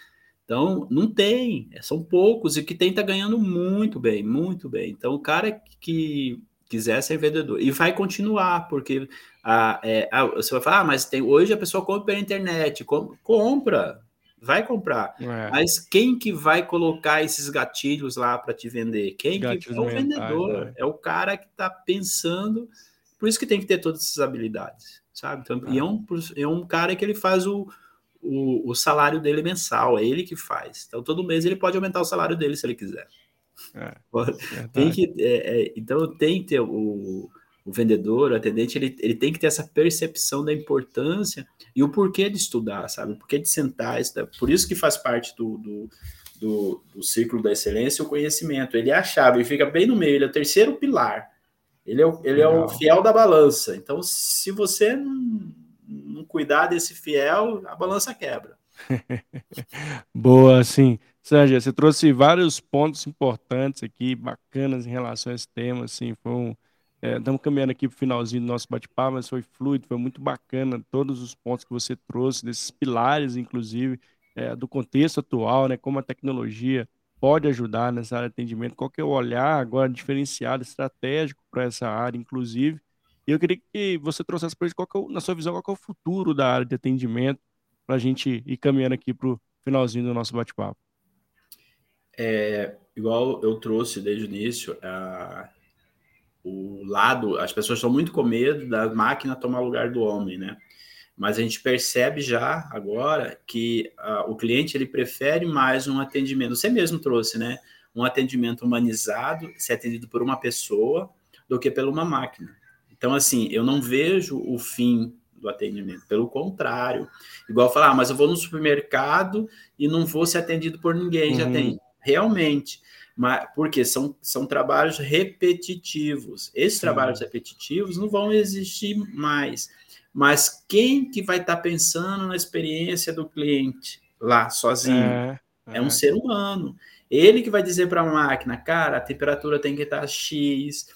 Então, não tem, é, são poucos, e que tem tá ganhando muito bem, muito bem. Então, o cara que quiser ser vendedor, e vai continuar, porque ah, é, ah, você vai falar, ah, mas tem, hoje a pessoa compra pela internet, com, compra, vai comprar. É. Mas quem que vai colocar esses gatilhos lá para te vender? Quem que é o vendedor? É. é. o cara que está pensando. Por isso que tem que ter todas essas habilidades, sabe? Então, é. E é um, é um cara que ele faz o, o, o, salário dele mensal, é ele que faz. Então, todo mês ele pode aumentar o salário dele se ele quiser. É, *laughs* tem que, é, é, então, tem que ter o, o vendedor, o atendente, ele, ele tem que ter essa percepção da importância e o porquê de estudar, sabe? O porquê de sentar. Por isso que faz parte do, do, do, do ciclo da excelência o conhecimento. Ele é a chave, ele fica bem no meio, ele é o terceiro pilar. Ele é o, ele é o fiel da balança. Então, se você não, não cuidar desse fiel, a balança quebra. *laughs* Boa, sim. Sérgio, você trouxe vários pontos importantes aqui, bacanas em relação a esse tema, assim, foi um, é, estamos caminhando aqui para o finalzinho do nosso bate-papo, mas foi fluido, foi muito bacana todos os pontos que você trouxe, desses pilares, inclusive, é, do contexto atual, né, como a tecnologia pode ajudar nessa área de atendimento, qual que é o olhar agora diferenciado, estratégico para essa área, inclusive. E eu queria que você trouxesse para a gente, qual é na sua visão, qual é o futuro da área de atendimento, para a gente ir caminhando aqui para o finalzinho do nosso bate-papo. É, igual eu trouxe desde o início, a, o lado, as pessoas estão muito com medo da máquina tomar o lugar do homem, né? Mas a gente percebe já agora que uh, o cliente ele prefere mais um atendimento. Você mesmo trouxe, né? Um atendimento humanizado, ser atendido por uma pessoa, do que por uma máquina. Então, assim, eu não vejo o fim do atendimento. Pelo contrário, igual falar, ah, mas eu vou no supermercado e não vou ser atendido por ninguém, uhum. já tem. Realmente, mas porque são, são trabalhos repetitivos. Esses Sim. trabalhos repetitivos não vão existir mais. Mas quem que vai estar tá pensando na experiência do cliente lá sozinho? É, é. é um ser humano. Ele que vai dizer para a máquina, cara, a temperatura tem que estar X,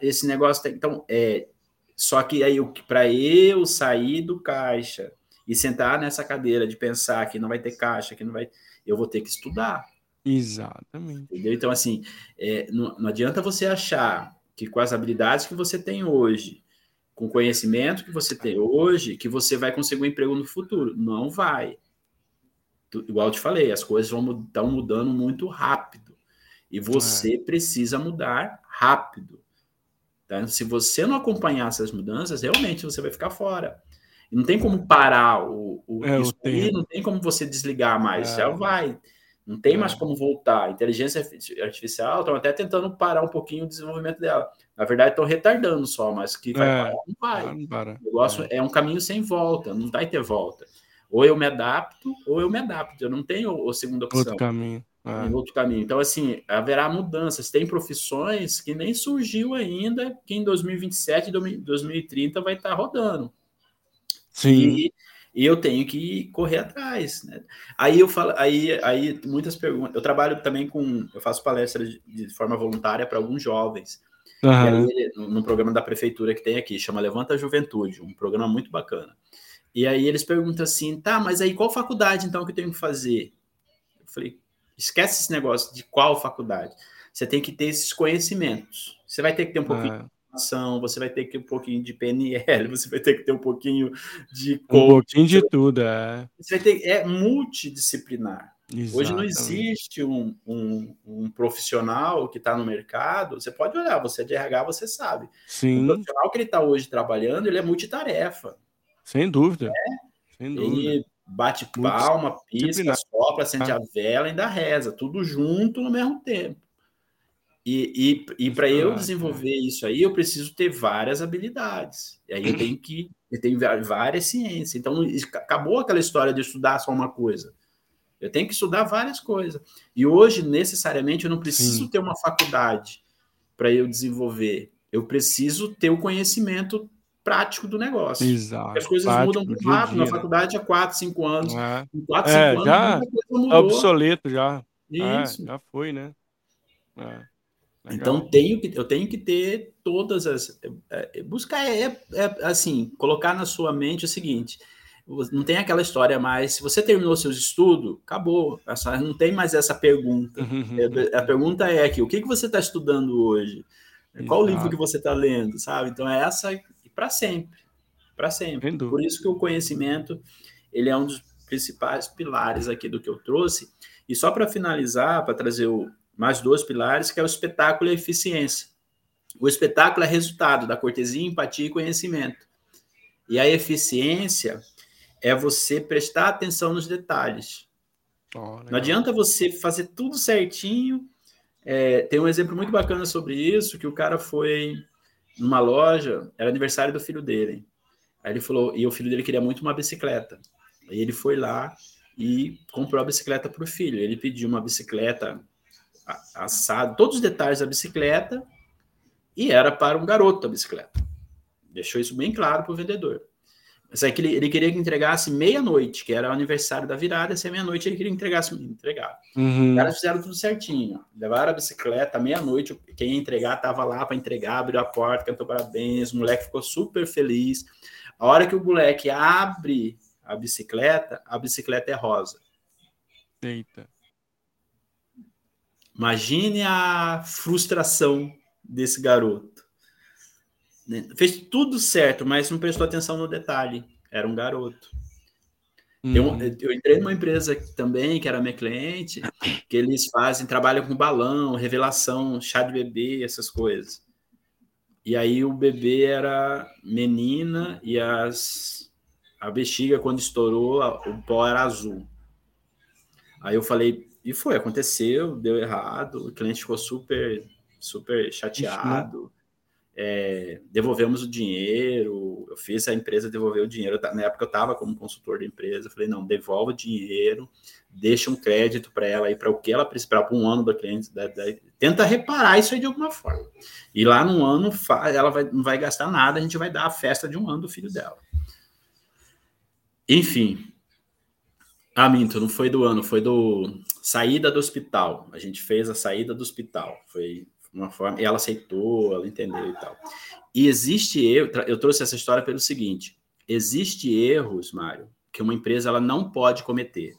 esse negócio tem. Então, é, só que aí, para eu sair do caixa e sentar nessa cadeira de pensar que não vai ter caixa, que não vai. Eu vou ter que estudar. Exatamente. Entendeu? Então, assim, é, não, não adianta você achar que com as habilidades que você tem hoje, com o conhecimento que você tem hoje, que você vai conseguir um emprego no futuro. Não vai. Tu, igual eu te falei, as coisas vão estão mudando muito rápido. E você é. precisa mudar rápido. Tá? Se você não acompanhar essas mudanças, realmente você vai ficar fora. E não tem como parar o, o é, isso aí, não tem como você desligar mais, é. já vai. Não tem mais é. como voltar. A inteligência artificial estão até tentando parar um pouquinho o desenvolvimento dela. Na verdade, estão retardando só, mas que vai é. parar, não vai. Não para. O negócio é. é um caminho sem volta, não vai ter volta. Ou eu me adapto, ou eu me adapto. Eu não tenho a segunda opção. Outro caminho. É. Em outro caminho. Então, assim, haverá mudanças. Tem profissões que nem surgiu ainda, que em 2027, 2030 vai estar rodando. Sim. E eu tenho que correr atrás. Né? Aí eu falo, aí, aí muitas perguntas. Eu trabalho também com, eu faço palestras de, de forma voluntária para alguns jovens. Uhum. Aí, no, no, programa da prefeitura que tem aqui, chama Levanta a Juventude, um programa muito bacana. E aí eles perguntam assim, tá, mas aí qual faculdade então que eu tenho que fazer? Eu falei, Esquece esse negócio de qual faculdade. Você tem que ter esses conhecimentos. Você vai ter que ter um pouquinho ah. Informação, *laughs* você vai ter que ter um pouquinho de PNL, você vai ter que ter um pouquinho de coach, Um pouquinho de tudo, é. Você vai ter, é multidisciplinar. Exatamente. Hoje não existe um, um, um profissional que está no mercado. Você pode olhar, você é de RH, você sabe. Sim. O profissional que ele está hoje trabalhando, ele é multitarefa. Sem dúvida. É? Sem dúvida. Ele bate palma, pisca, sopra, acende a vela e ainda reza, tudo junto no mesmo tempo. E, e, e para eu é. desenvolver isso aí, eu preciso ter várias habilidades. E aí eu tenho que eu tenho várias ciências. Então acabou aquela história de estudar só uma coisa. Eu tenho que estudar várias coisas. E hoje, necessariamente, eu não preciso Sim. ter uma faculdade para eu desenvolver. Eu preciso ter o conhecimento prático do negócio. Exato. As coisas prático mudam muito rápido. Na né? faculdade há 4, 5 anos. É. Em 4, 5 é, anos, já é obsoleto já. É, Isso. É, já foi, né? É. Então tenho que, eu tenho que ter todas as. É, é buscar é, é, assim, colocar na sua mente o seguinte: não tem aquela história mais. Se você terminou seus estudos, acabou. Essa, não tem mais essa pergunta. a pergunta é aqui: o que, que você está estudando hoje? Qual livro que você está lendo, sabe? Então é essa para sempre, para sempre. Por isso que o conhecimento ele é um dos principais pilares aqui do que eu trouxe. E só para finalizar, para trazer o, mais dois pilares, que é o espetáculo e a eficiência. O espetáculo é resultado da cortesia, empatia e conhecimento. E a eficiência é você prestar atenção nos detalhes. Oh, Não adianta você fazer tudo certinho. É, tem um exemplo muito bacana sobre isso, que o cara foi numa loja, era aniversário do filho dele. Aí ele falou, e o filho dele queria muito uma bicicleta. Aí ele foi lá e comprou a bicicleta para o filho. Ele pediu uma bicicleta assada, todos os detalhes da bicicleta, e era para um garoto a bicicleta. Deixou isso bem claro para o vendedor. Mas é que ele, ele queria que entregasse meia-noite, que era o aniversário da virada, se é meia-noite ele queria que entregasse, entregar. Uhum. Os caras fizeram tudo certinho. Levaram a bicicleta, meia-noite, quem ia entregar estava lá para entregar, abriu a porta, cantou parabéns, o moleque ficou super feliz. A hora que o moleque abre a bicicleta, a bicicleta é rosa. Eita. Imagine a frustração desse garoto. Né? Fez tudo certo, mas não prestou atenção no detalhe. Era um garoto. Hum. Eu, eu, entrei numa empresa também, que era minha cliente, que eles fazem, trabalham com balão, revelação, chá de bebê, essas coisas. E aí o bebê era menina e as, a bexiga, quando estourou, o pó era azul. Aí eu falei, e foi, aconteceu, deu errado, o cliente ficou super, super chateado. É, devolvemos o dinheiro, eu fiz a empresa devolver o dinheiro. Na época eu estava como consultor da empresa, falei, não, devolve o dinheiro, deixa um crédito para ela aí, para o que ela precisa, para um ano da cliente, da, da, tenta reparar isso aí de alguma forma. E lá no ano ela vai, não vai gastar nada, a gente vai dar a festa de um ano do filho dela. Enfim, ah, minto, não foi do ano, foi do saída do hospital. A gente fez a saída do hospital. Foi uma forma, e ela aceitou, ela entendeu e tal. E existe erro, eu trouxe essa história pelo seguinte: existe erros, Mário, que uma empresa ela não pode cometer.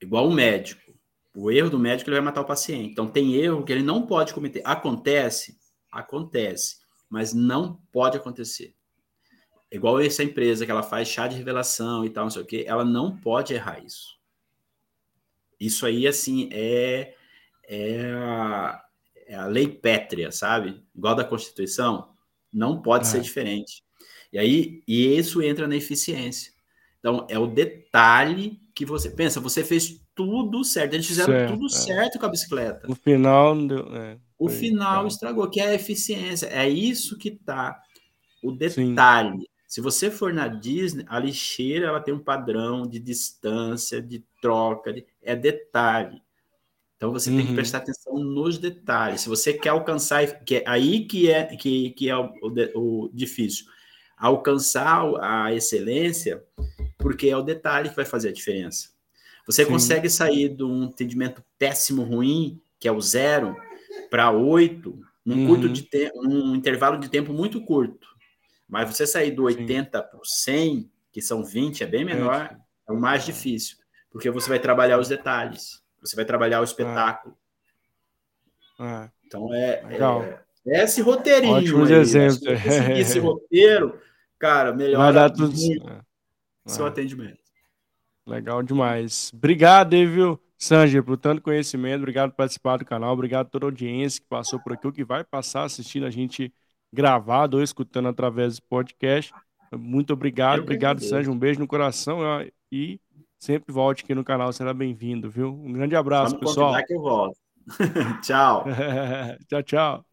Igual o médico. O erro do médico ele vai matar o paciente. Então tem erro que ele não pode cometer. Acontece, acontece, mas não pode acontecer igual essa empresa que ela faz chá de revelação e tal, não sei o quê, ela não pode errar isso. Isso aí, assim, é, é, a, é a lei pétrea, sabe? Igual da Constituição, não pode é. ser diferente. E aí, e isso entra na eficiência. Então, é o detalhe que você pensa, você fez tudo certo, eles fizeram certo, tudo é. certo com a bicicleta. O final deu, é, o final estragou, que é a eficiência. É isso que tá o detalhe. Sim. Se você for na Disney, a lixeira ela tem um padrão de distância, de troca, de, é detalhe. Então você uhum. tem que uhum. prestar atenção nos detalhes. Se você quer alcançar, que é aí que é que, que é o, o, difícil, alcançar a excelência, porque é o detalhe que vai fazer a diferença. Você Sim. consegue sair de um atendimento péssimo, ruim, que é o zero, para oito, num uhum. curto de tempo, num intervalo de tempo muito curto. Mas você sair do 80 para o 100, que são 20, é bem menor, é, é o mais é. difícil, porque você vai trabalhar os detalhes, você vai trabalhar o espetáculo. É. Então é, é, é, esse roteirinho. Ótimos exemplos. Se você seguir esse *laughs* roteiro, cara, melhor vai dar tudo seu atendimento. Legal demais. Obrigado, viu, Sanger, por tanto conhecimento. Obrigado por participar do canal. Obrigado a toda a audiência que passou por aqui, ou que vai passar assistindo a gente gravado ou escutando através do podcast. Muito obrigado, obrigado, Sérgio. Um beijo no coração e sempre volte aqui no canal, será bem-vindo, viu? Um grande abraço, Vamos pessoal. que eu volto. *laughs* *laughs* tchau. tchau, tchau.